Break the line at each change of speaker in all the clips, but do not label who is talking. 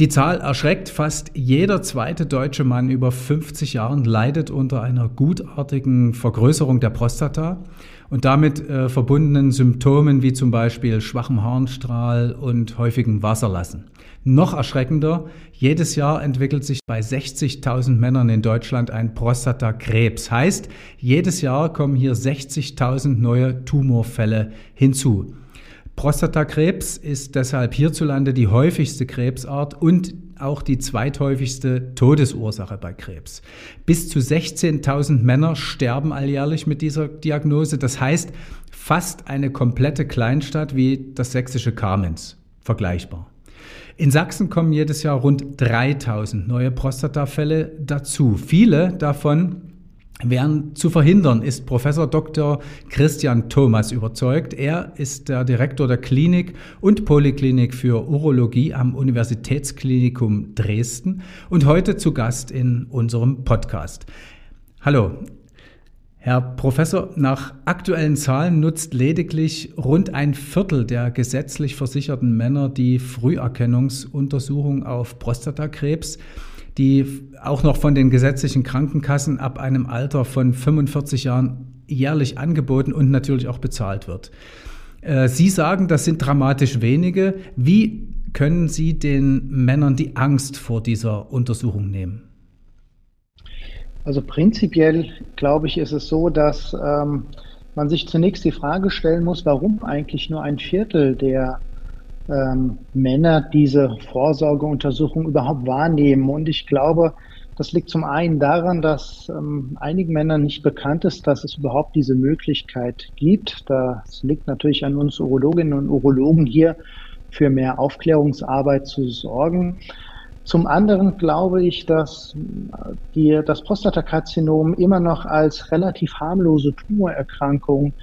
Die Zahl erschreckt. Fast jeder zweite deutsche Mann über 50 Jahren leidet unter einer gutartigen Vergrößerung der Prostata und damit äh, verbundenen Symptomen wie zum Beispiel schwachem Harnstrahl und häufigem Wasserlassen. Noch erschreckender, jedes Jahr entwickelt sich bei 60.000 Männern in Deutschland ein Prostatakrebs. Heißt, jedes Jahr kommen hier 60.000 neue Tumorfälle hinzu. Prostatakrebs ist deshalb hierzulande die häufigste Krebsart und auch die zweithäufigste Todesursache bei Krebs. Bis zu 16.000 Männer sterben alljährlich mit dieser Diagnose. Das heißt, fast eine komplette Kleinstadt wie das sächsische Kamenz. Vergleichbar. In Sachsen kommen jedes Jahr rund 3000 neue Prostatafälle dazu. Viele davon wären zu verhindern, ist Professor Dr. Christian Thomas überzeugt. Er ist der Direktor der Klinik und Poliklinik für Urologie am Universitätsklinikum Dresden und heute zu Gast in unserem Podcast. Hallo. Herr Professor, nach aktuellen Zahlen nutzt lediglich rund ein Viertel der gesetzlich versicherten Männer die Früherkennungsuntersuchung auf Prostatakrebs die auch noch von den gesetzlichen Krankenkassen ab einem Alter von 45 Jahren jährlich angeboten und natürlich auch bezahlt wird. Äh, Sie sagen, das sind dramatisch wenige. Wie können Sie den Männern die Angst vor dieser Untersuchung nehmen?
Also prinzipiell glaube ich, ist es so, dass ähm, man sich zunächst die Frage stellen muss, warum eigentlich nur ein Viertel der ähm, Männer diese Vorsorgeuntersuchung überhaupt wahrnehmen. Und ich glaube, das liegt zum einen daran, dass ähm, einigen Männern nicht bekannt ist, dass es überhaupt diese Möglichkeit gibt. Das liegt natürlich an uns Urologinnen und Urologen hier für mehr Aufklärungsarbeit zu sorgen. Zum anderen glaube ich, dass die, das Prostatakarzinom immer noch als relativ harmlose Tumorerkrankung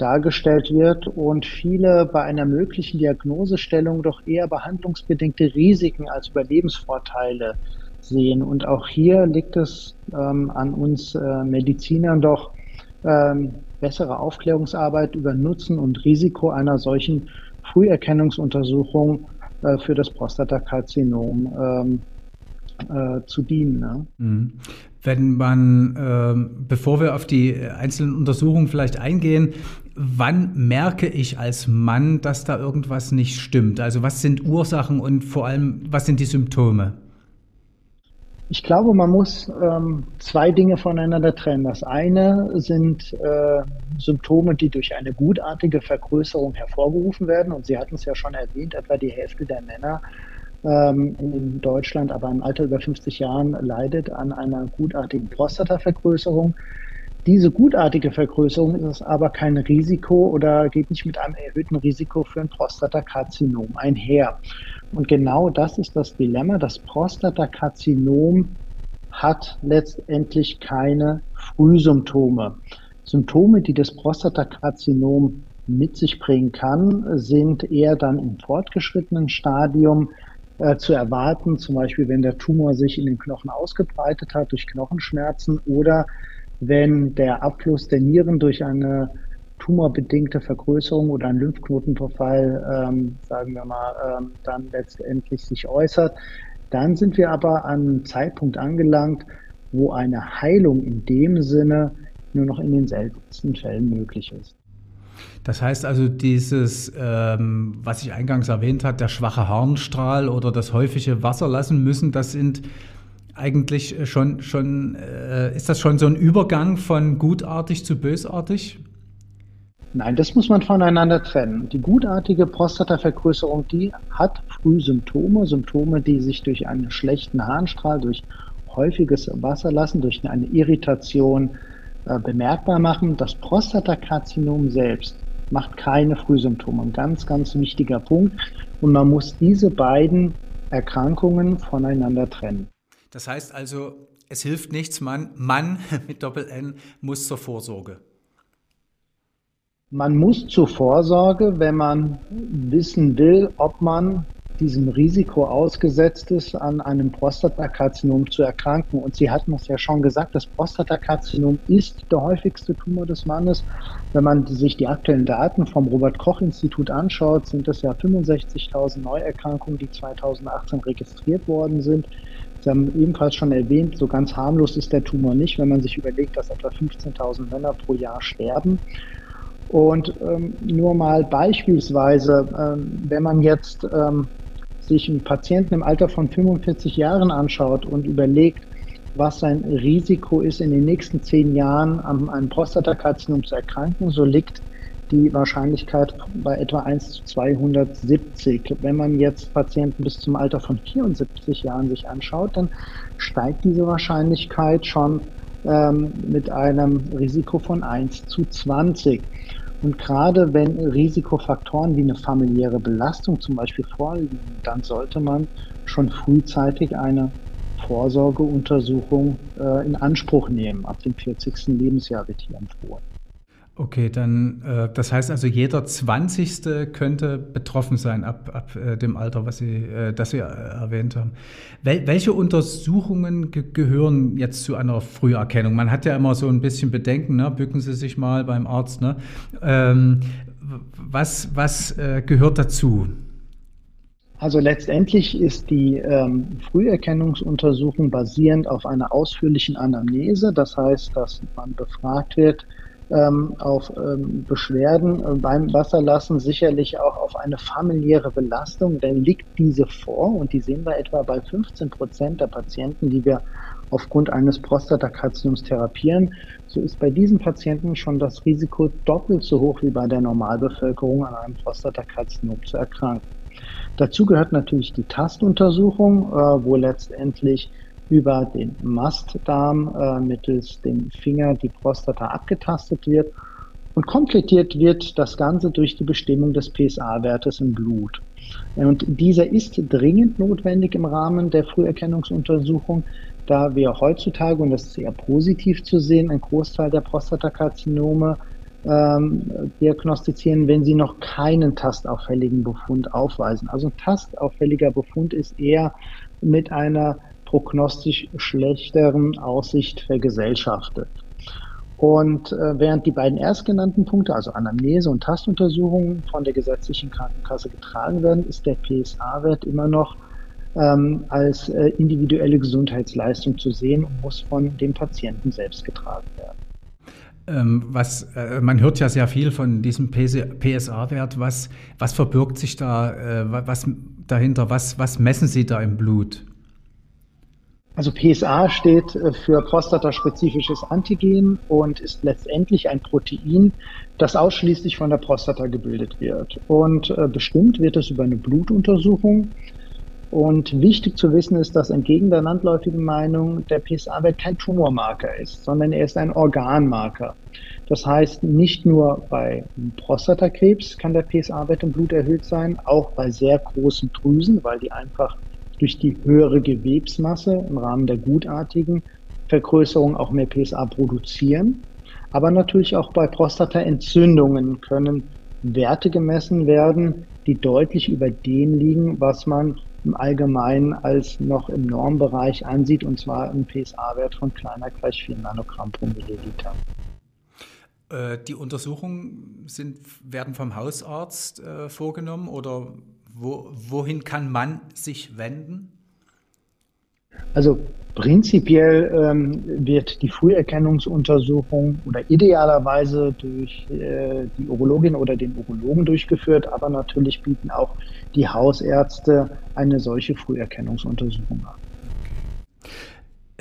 dargestellt wird und viele bei einer möglichen Diagnosestellung doch eher behandlungsbedingte Risiken als Überlebensvorteile sehen. Und auch hier liegt es ähm, an uns äh, Medizinern doch ähm, bessere Aufklärungsarbeit über Nutzen und Risiko einer solchen Früherkennungsuntersuchung äh, für das Prostatakarzinom ähm, äh, zu dienen. Ne? Mhm.
Wenn man, äh, bevor wir auf die einzelnen Untersuchungen vielleicht eingehen, wann merke ich als Mann, dass da irgendwas nicht stimmt? Also was sind Ursachen und vor allem, was sind die Symptome?
Ich glaube, man muss ähm, zwei Dinge voneinander trennen. Das eine sind äh, Symptome, die durch eine gutartige Vergrößerung hervorgerufen werden. Und Sie hatten es ja schon erwähnt, etwa die Hälfte der Männer ähm, in Deutschland, aber im Alter über 50 Jahren leidet an einer gutartigen Prostatavergrößerung. Diese gutartige Vergrößerung ist aber kein Risiko oder geht nicht mit einem erhöhten Risiko für ein Prostatakarzinom einher. Und genau das ist das Dilemma. Das Prostatakarzinom hat letztendlich keine Frühsymptome. Symptome, die das Prostatakarzinom mit sich bringen kann, sind eher dann im fortgeschrittenen Stadium äh, zu erwarten, zum Beispiel wenn der Tumor sich in den Knochen ausgebreitet hat durch Knochenschmerzen oder wenn der Abfluss der Nieren durch eine tumorbedingte Vergrößerung oder ein Lymphknotenverfall, ähm, sagen wir mal, ähm, dann letztendlich sich äußert. Dann sind wir aber an einem Zeitpunkt angelangt, wo eine Heilung in dem Sinne nur noch in den seltensten Fällen möglich ist.
Das heißt also, dieses, ähm, was ich eingangs erwähnt habe, der schwache Harnstrahl oder das häufige Wasser lassen müssen, das sind eigentlich schon, schon äh, ist das schon so ein Übergang von gutartig zu bösartig?
Nein, das muss man voneinander trennen. Die gutartige Prostatavergrößerung, die hat Frühsymptome, Symptome, die sich durch einen schlechten Harnstrahl, durch häufiges Wasserlassen, durch eine Irritation äh, bemerkbar machen. Das Prostatakarzinom selbst macht keine Frühsymptome. Ein ganz, ganz wichtiger Punkt. Und man muss diese beiden Erkrankungen voneinander trennen.
Das heißt also, es hilft nichts, man, Mann mit Doppel-N muss zur Vorsorge.
Man muss zur Vorsorge, wenn man wissen will, ob man diesem Risiko ausgesetzt ist, an einem Prostatakarzinom zu erkranken. Und Sie hatten es ja schon gesagt, das Prostatakarzinom ist der häufigste Tumor des Mannes. Wenn man sich die aktuellen Daten vom Robert Koch Institut anschaut, sind es ja 65.000 Neuerkrankungen, die 2018 registriert worden sind. Sie haben ebenfalls schon erwähnt, so ganz harmlos ist der Tumor nicht, wenn man sich überlegt, dass etwa 15.000 Männer pro Jahr sterben. Und ähm, nur mal beispielsweise, ähm, wenn man jetzt ähm, sich einen Patienten im Alter von 45 Jahren anschaut und überlegt, was sein Risiko ist, in den nächsten zehn Jahren an einem Prostatakarzinom zu erkranken, so liegt die Wahrscheinlichkeit bei etwa 1 zu 270. Wenn man jetzt Patienten bis zum Alter von 74 Jahren sich anschaut, dann steigt diese Wahrscheinlichkeit schon ähm, mit einem Risiko von 1 zu 20. Und gerade wenn Risikofaktoren wie eine familiäre Belastung zum Beispiel vorliegen, dann sollte man schon frühzeitig eine Vorsorgeuntersuchung äh, in Anspruch nehmen. Ab dem 40. Lebensjahr wird hier empfohlen.
Okay, dann, äh, das heißt also, jeder 20. könnte betroffen sein ab, ab äh, dem Alter, was Sie, äh, das Sie äh, erwähnt haben. Wel welche Untersuchungen ge gehören jetzt zu einer Früherkennung? Man hat ja immer so ein bisschen Bedenken, ne? bücken Sie sich mal beim Arzt. Ne? Ähm, was was äh, gehört dazu?
Also letztendlich ist die ähm, Früherkennungsuntersuchung basierend auf einer ausführlichen Anamnese. Das heißt, dass man befragt wird, ähm, auf ähm, Beschwerden äh, beim Wasserlassen, sicherlich auch auf eine familiäre Belastung, denn liegt diese vor und die sehen wir etwa bei 15 Prozent der Patienten, die wir aufgrund eines Prostatakarzinoms therapieren, so ist bei diesen Patienten schon das Risiko doppelt so hoch wie bei der Normalbevölkerung an einem Prostatakarzinom zu erkranken. Dazu gehört natürlich die Tastuntersuchung, äh, wo letztendlich über den Mastdarm äh, mittels dem Finger die Prostata abgetastet wird. Und komplettiert wird das Ganze durch die Bestimmung des PSA-Wertes im Blut. Und dieser ist dringend notwendig im Rahmen der Früherkennungsuntersuchung, da wir heutzutage, und das ist eher positiv zu sehen, einen Großteil der Prostatakarzinome ähm, diagnostizieren, wenn sie noch keinen tastauffälligen Befund aufweisen. Also ein tastauffälliger Befund ist eher mit einer prognostisch schlechteren Aussicht vergesellschaftet. Und äh, während die beiden erstgenannten Punkte, also Anamnese und Tastuntersuchungen, von der gesetzlichen Krankenkasse getragen werden, ist der PSA-Wert immer noch ähm, als äh, individuelle Gesundheitsleistung zu sehen und muss von dem Patienten selbst getragen werden.
Ähm, was, äh, man hört ja sehr viel von diesem PSA-Wert. Was, was verbirgt sich da äh, was dahinter? Was, was messen Sie da im Blut?
Also PSA steht äh, für prostataspezifisches Antigen und ist letztendlich ein Protein, das ausschließlich von der Prostata gebildet wird. Und äh, bestimmt wird es über eine Blutuntersuchung. Und wichtig zu wissen ist, dass entgegen der landläufigen Meinung der PSA-Wert kein Tumormarker ist, sondern er ist ein Organmarker. Das heißt, nicht nur bei Prostatakrebs kann der PSA-Wert im Blut erhöht sein, auch bei sehr großen Drüsen, weil die einfach durch die höhere Gewebsmasse im Rahmen der gutartigen Vergrößerung auch mehr PSA produzieren. Aber natürlich auch bei Prostataentzündungen können Werte gemessen werden, die deutlich über dem liegen, was man im Allgemeinen als noch im Normbereich ansieht, und zwar ein PSA-Wert von kleiner gleich 4 Nanogramm pro Milliliter.
Äh, die Untersuchungen sind, werden vom Hausarzt äh, vorgenommen oder wo, wohin kann man sich wenden?
Also prinzipiell ähm, wird die Früherkennungsuntersuchung oder idealerweise durch äh, die Urologin oder den Urologen durchgeführt, aber natürlich bieten auch die Hausärzte eine solche Früherkennungsuntersuchung an.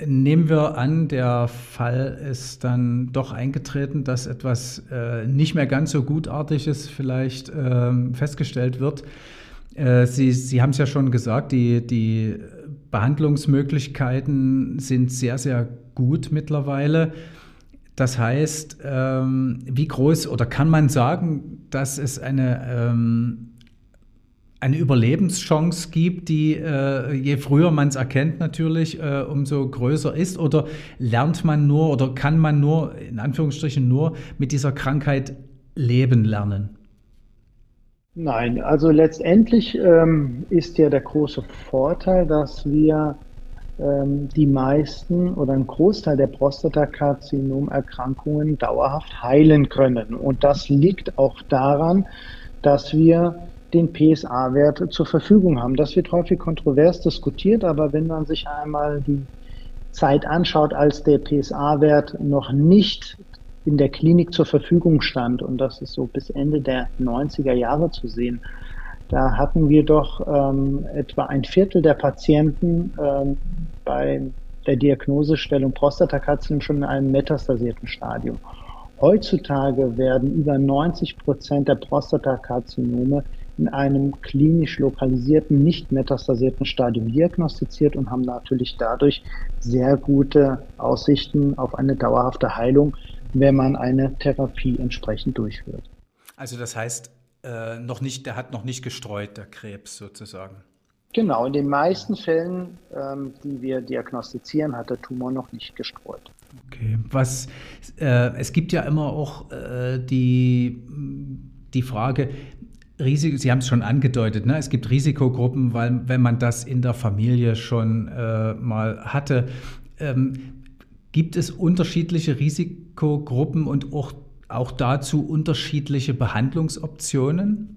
Nehmen wir an, der Fall ist dann doch eingetreten, dass etwas äh, nicht mehr ganz so gutartiges vielleicht äh, festgestellt wird. Äh, Sie, Sie haben es ja schon gesagt, die, die Behandlungsmöglichkeiten sind sehr, sehr gut mittlerweile. Das heißt, ähm, wie groß oder kann man sagen, dass es eine, ähm, eine Überlebenschance gibt, die äh, je früher man es erkennt natürlich, äh, umso größer ist? Oder lernt man nur oder kann man nur, in Anführungsstrichen nur, mit dieser Krankheit leben lernen?
Nein, also letztendlich ähm, ist ja der große Vorteil, dass wir ähm, die meisten oder einen Großteil der Prostatakarzinomerkrankungen dauerhaft heilen können. Und das liegt auch daran, dass wir den PSA-Wert zur Verfügung haben. Das wird häufig kontrovers diskutiert, aber wenn man sich einmal die Zeit anschaut, als der PSA-Wert noch nicht in der Klinik zur Verfügung stand, und das ist so bis Ende der 90er Jahre zu sehen, da hatten wir doch ähm, etwa ein Viertel der Patienten ähm, bei der Diagnosestellung Prostatakarzinom schon in einem metastasierten Stadium. Heutzutage werden über 90 Prozent der Prostatakarzinome in einem klinisch lokalisierten, nicht metastasierten Stadium diagnostiziert und haben natürlich dadurch sehr gute Aussichten auf eine dauerhafte Heilung, wenn man eine Therapie entsprechend durchführt.
Also das heißt, äh, noch nicht, der hat noch nicht gestreut, der Krebs sozusagen.
Genau, in den meisten Fällen, ähm, die wir diagnostizieren, hat der Tumor noch nicht gestreut.
Okay, was äh, es gibt ja immer auch äh, die, die Frage, Risiko, Sie haben es schon angedeutet, ne? es gibt Risikogruppen, weil wenn man das in der Familie schon äh, mal hatte, ähm, gibt es unterschiedliche Risikogruppen und auch, auch dazu unterschiedliche Behandlungsoptionen?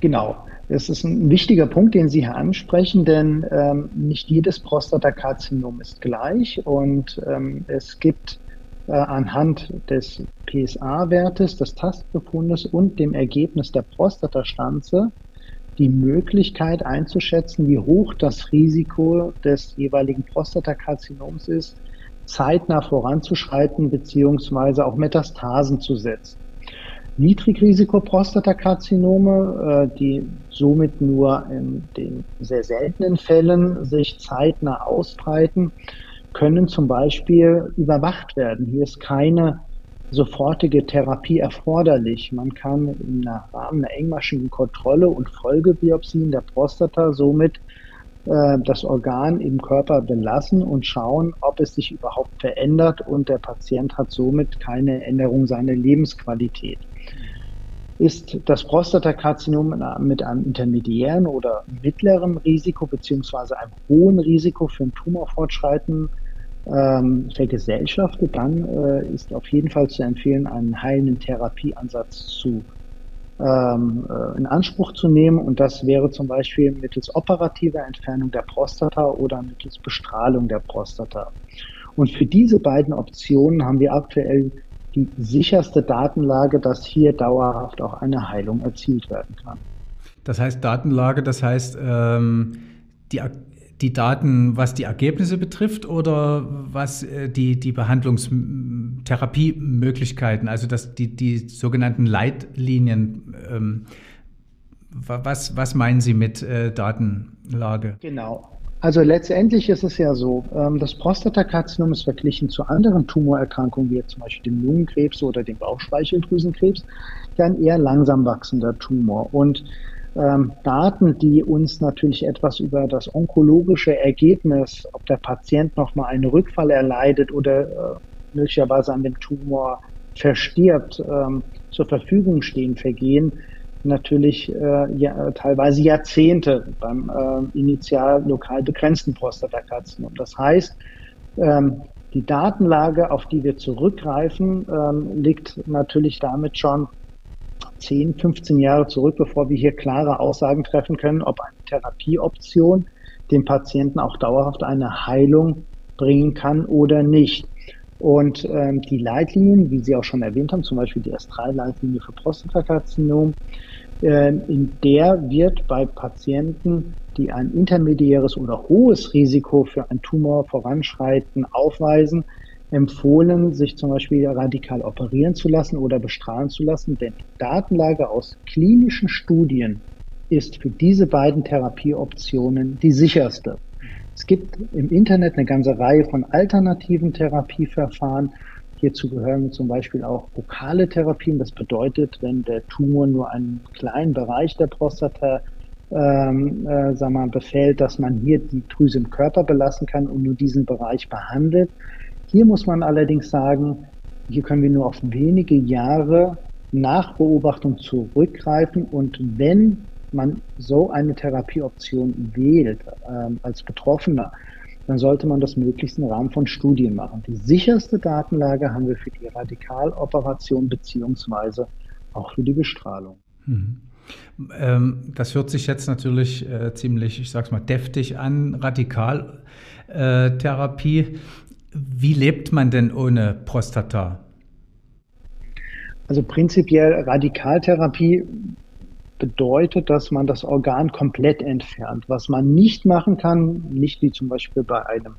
Genau, das ist ein wichtiger Punkt, den Sie hier ansprechen, denn ähm, nicht jedes Prostatakarzinom ist gleich und ähm, es gibt äh, anhand des PSA-Wertes, des Tastbefundes und dem Ergebnis der Prostatastanze die Möglichkeit einzuschätzen, wie hoch das Risiko des jeweiligen Prostatakarzinoms ist, zeitnah voranzuschreiten beziehungsweise auch Metastasen zu setzen. Niedrigrisiko-Prostatakarzinome, äh, die somit nur in den sehr seltenen Fällen sich zeitnah ausbreiten, können zum Beispiel überwacht werden. Hier ist keine sofortige Therapie erforderlich. Man kann im Rahmen einer engmaschigen Kontrolle und Folgebiopsien der Prostata somit äh, das Organ im Körper belassen und schauen, ob es sich überhaupt verändert und der Patient hat somit keine Änderung seiner Lebensqualität. Ist das Prostatakarzinom mit einem intermediären oder mittleren Risiko beziehungsweise einem hohen Risiko für ein Tumorfortschreiten ähm, vergesellschaftet, dann äh, ist auf jeden Fall zu empfehlen, einen heilenden Therapieansatz zu ähm, äh, in Anspruch zu nehmen. Und das wäre zum Beispiel mittels operativer Entfernung der Prostata oder mittels Bestrahlung der Prostata. Und für diese beiden Optionen haben wir aktuell die sicherste Datenlage, dass hier dauerhaft auch eine Heilung erzielt werden kann.
Das heißt Datenlage, das heißt ähm, die die Daten, was die Ergebnisse betrifft oder was äh, die, die Behandlungstherapiemöglichkeiten, also das, die, die sogenannten Leitlinien, ähm, was, was meinen Sie mit äh, Datenlage?
Genau. Also letztendlich ist es ja so, ähm, das Prostatakarzinom ist verglichen zu anderen Tumorerkrankungen, wie zum Beispiel dem Lungenkrebs oder dem Bauchspeicheldrüsenkrebs, ja ein eher langsam wachsender Tumor. Und ähm, Daten, die uns natürlich etwas über das onkologische Ergebnis, ob der Patient nochmal einen Rückfall erleidet oder äh, möglicherweise an dem Tumor verstirbt, ähm, zur Verfügung stehen, vergehen natürlich äh, ja, teilweise Jahrzehnte beim äh, initial lokal begrenzten Prostatakarzinom. Das heißt, ähm, die Datenlage, auf die wir zurückgreifen, ähm, liegt natürlich damit schon 10, 15 Jahre zurück, bevor wir hier klare Aussagen treffen können, ob eine Therapieoption dem Patienten auch dauerhaft eine Heilung bringen kann oder nicht. Und ähm, die Leitlinien, wie Sie auch schon erwähnt haben, zum Beispiel die S3-Leitlinie für Prostatakarzinom, äh, in der wird bei Patienten, die ein intermediäres oder hohes Risiko für ein Tumor voranschreiten aufweisen, empfohlen, sich zum Beispiel radikal operieren zu lassen oder bestrahlen zu lassen, denn die Datenlage aus klinischen Studien ist für diese beiden Therapieoptionen die sicherste. Es gibt im Internet eine ganze Reihe von alternativen Therapieverfahren. Hierzu gehören zum Beispiel auch lokale Therapien. Das bedeutet, wenn der Tumor nur einen kleinen Bereich der Prostata ähm, äh, sagen wir, befällt, dass man hier die Drüse im Körper belassen kann und nur diesen Bereich behandelt. Hier muss man allerdings sagen, hier können wir nur auf wenige Jahre nach Beobachtung zurückgreifen und wenn man so eine Therapieoption wählt ähm, als Betroffener, dann sollte man das möglichst im Rahmen von Studien machen. Die sicherste Datenlage haben wir für die Radikaloperation beziehungsweise auch für die Bestrahlung.
Mhm. Ähm, das hört sich jetzt natürlich äh, ziemlich, ich sag's mal, deftig an, Radikaltherapie. Wie lebt man denn ohne Prostata?
Also prinzipiell Radikaltherapie bedeutet, dass man das Organ komplett entfernt. Was man nicht machen kann, nicht wie zum Beispiel bei einem,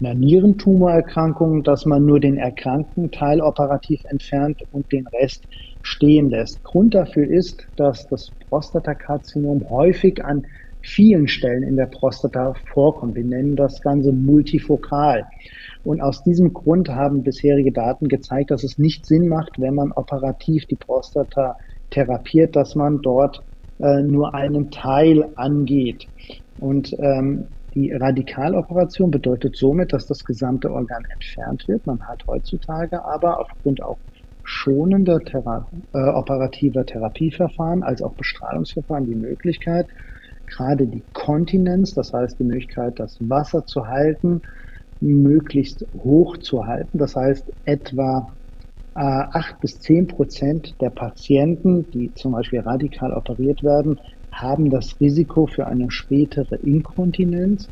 einer Nierentumorerkrankung, dass man nur den erkrankten Teil operativ entfernt und den Rest stehen lässt. Grund dafür ist, dass das Prostatakarzinom häufig an vielen Stellen in der Prostata vorkommt. Wir nennen das Ganze multifokal. Und aus diesem Grund haben bisherige Daten gezeigt, dass es nicht Sinn macht, wenn man operativ die Prostata therapiert, dass man dort äh, nur einen Teil angeht. Und ähm, die Radikaloperation bedeutet somit, dass das gesamte Organ entfernt wird. Man hat heutzutage aber aufgrund auch schonender Thera äh, operativer Therapieverfahren als auch Bestrahlungsverfahren die Möglichkeit, gerade die Kontinenz, das heißt die Möglichkeit, das Wasser zu halten, möglichst hoch zu halten. Das heißt, etwa äh, acht bis zehn Prozent der Patienten, die zum Beispiel radikal operiert werden, haben das Risiko für eine spätere Inkontinenz.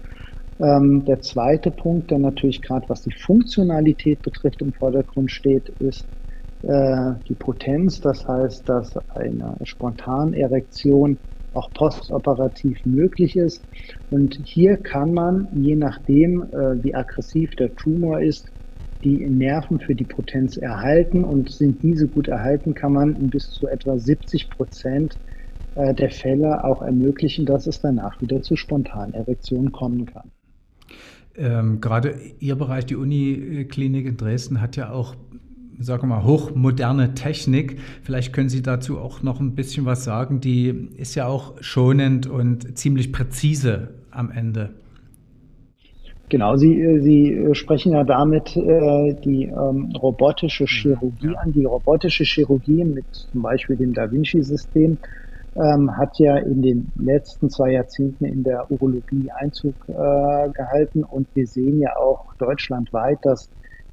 Ähm, der zweite Punkt, der natürlich gerade was die Funktionalität betrifft im Vordergrund steht, ist äh, die Potenz. Das heißt, dass eine Spontanerektion auch postoperativ möglich ist. Und hier kann man, je nachdem, äh, wie aggressiv der Tumor ist, die Nerven für die Potenz erhalten und sind diese gut erhalten, kann man in bis zu etwa 70 Prozent äh, der Fälle auch ermöglichen, dass es danach wieder zu Spontanerektionen kommen kann.
Ähm, gerade Ihr Bereich, die Uniklinik in Dresden, hat ja auch, sagen wir mal, hochmoderne Technik. Vielleicht können Sie dazu auch noch ein bisschen was sagen. Die ist ja auch schonend und ziemlich präzise am Ende.
Genau, Sie, äh, Sie äh, sprechen ja damit äh, die ähm, robotische Chirurgie ja. an. Die robotische Chirurgie mit zum Beispiel dem Da Vinci-System ähm, hat ja in den letzten zwei Jahrzehnten in der Urologie Einzug äh, gehalten und wir sehen ja auch deutschlandweit, dass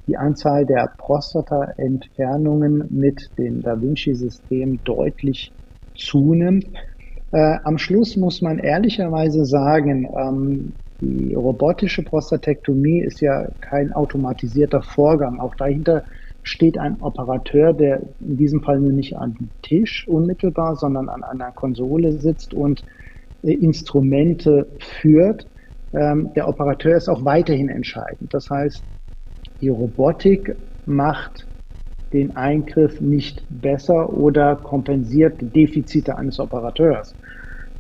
die Anzahl der Prostata-Entfernungen mit dem Da Vinci-System deutlich zunimmt. Äh, am Schluss muss man ehrlicherweise sagen, ähm, die robotische Prostatektomie ist ja kein automatisierter Vorgang. Auch dahinter steht ein Operateur, der in diesem Fall nur nicht an dem Tisch unmittelbar, sondern an einer Konsole sitzt und äh, Instrumente führt. Ähm, der Operateur ist auch weiterhin entscheidend. Das heißt, die Robotik macht den Eingriff nicht besser oder kompensiert Defizite eines Operateurs.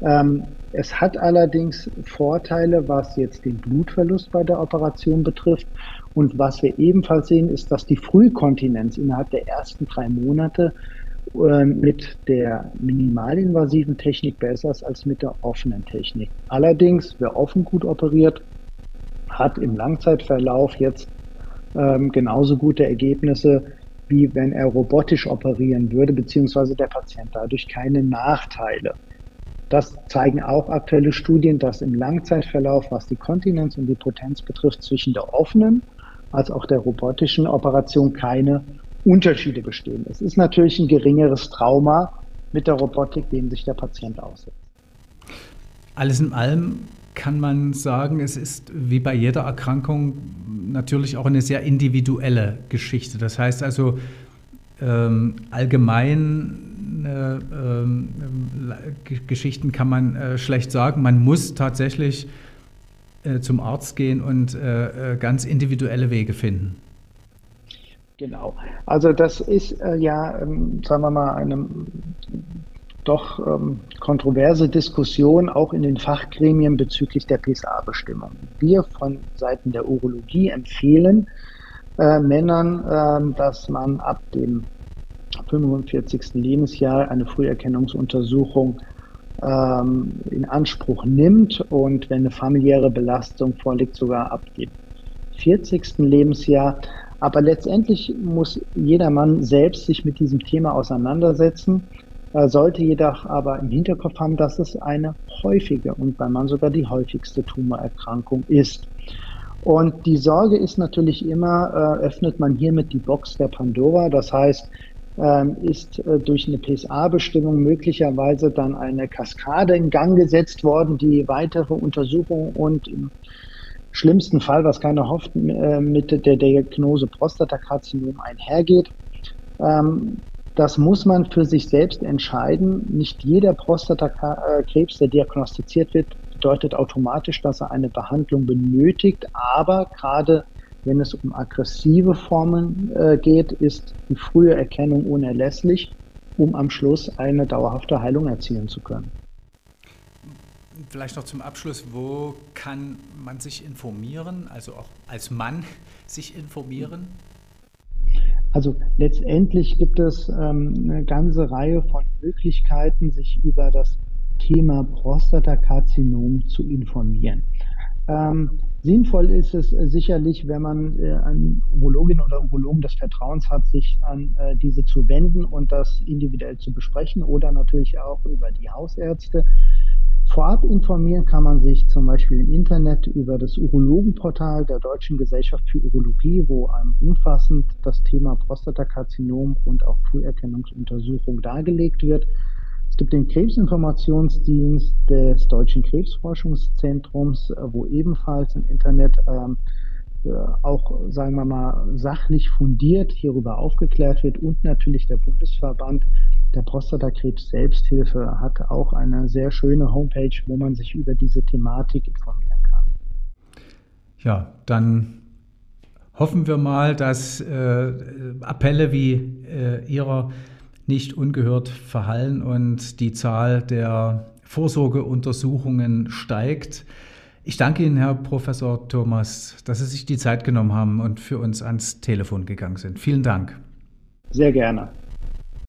Ähm, es hat allerdings Vorteile, was jetzt den Blutverlust bei der Operation betrifft. Und was wir ebenfalls sehen, ist, dass die Frühkontinenz innerhalb der ersten drei Monate äh, mit der minimalinvasiven Technik besser ist als mit der offenen Technik. Allerdings, wer offen gut operiert, hat im Langzeitverlauf jetzt ähm, genauso gute Ergebnisse, wie wenn er robotisch operieren würde, beziehungsweise der Patient dadurch keine Nachteile. Das zeigen auch aktuelle Studien, dass im Langzeitverlauf, was die Kontinenz und die Potenz betrifft, zwischen der offenen als auch der robotischen Operation keine Unterschiede bestehen. Es ist natürlich ein geringeres Trauma mit der Robotik, dem sich der Patient aussetzt.
Alles in allem kann man sagen, es ist wie bei jeder Erkrankung natürlich auch eine sehr individuelle Geschichte. Das heißt also, ähm, allgemein äh, ähm, Geschichten kann man äh, schlecht sagen. Man muss tatsächlich äh, zum Arzt gehen und äh, äh, ganz individuelle Wege finden.
Genau. Also das ist äh, ja, ähm, sagen wir mal, eine doch ähm, kontroverse Diskussion auch in den Fachgremien bezüglich der PSA-Bestimmung. Wir von Seiten der Urologie empfehlen Männern, dass man ab dem 45. Lebensjahr eine Früherkennungsuntersuchung ähm, in Anspruch nimmt und wenn eine familiäre Belastung vorliegt, sogar ab dem 40. Lebensjahr. Aber letztendlich muss jeder Mann selbst sich mit diesem Thema auseinandersetzen, sollte jedoch aber im Hinterkopf haben, dass es eine häufige und bei Mann sogar die häufigste Tumorerkrankung ist. Und die Sorge ist natürlich immer, äh, öffnet man hiermit die Box der Pandora. Das heißt, ähm, ist äh, durch eine PSA-Bestimmung möglicherweise dann eine Kaskade in Gang gesetzt worden, die weitere Untersuchungen und im schlimmsten Fall, was keiner hofft, äh, mit der Diagnose Prostatakarzinom einhergeht. Ähm, das muss man für sich selbst entscheiden. Nicht jeder Prostatakrebs, der diagnostiziert wird, bedeutet automatisch, dass er eine Behandlung benötigt. Aber gerade wenn es um aggressive Formen äh, geht, ist die frühe Erkennung unerlässlich, um am Schluss eine dauerhafte Heilung erzielen zu können.
Vielleicht noch zum Abschluss, wo kann man sich informieren, also auch als Mann sich informieren?
Also letztendlich gibt es ähm, eine ganze Reihe von Möglichkeiten, sich über das Thema Prostatakarzinom zu informieren. Ähm, sinnvoll ist es sicherlich, wenn man äh, an Urologin oder Urologen des Vertrauens hat, sich an äh, diese zu wenden und das individuell zu besprechen oder natürlich auch über die Hausärzte. Vorab informieren kann man sich zum Beispiel im Internet über das Urologenportal der Deutschen Gesellschaft für Urologie, wo einem umfassend das Thema Prostatakarzinom und auch Früherkennungsuntersuchung dargelegt wird. Es gibt den Krebsinformationsdienst des Deutschen Krebsforschungszentrums, wo ebenfalls im Internet ähm, äh, auch, sagen wir mal, sachlich fundiert hierüber aufgeklärt wird und natürlich der Bundesverband der Prostatakrebs Selbsthilfe hat auch eine sehr schöne Homepage, wo man sich über diese Thematik informieren kann.
Ja, dann hoffen wir mal, dass äh, Appelle wie äh, Ihrer nicht ungehört verhallen und die Zahl der Vorsorgeuntersuchungen steigt. Ich danke Ihnen, Herr Professor Thomas, dass Sie sich die Zeit genommen haben und für uns ans Telefon gegangen sind. Vielen Dank.
Sehr gerne.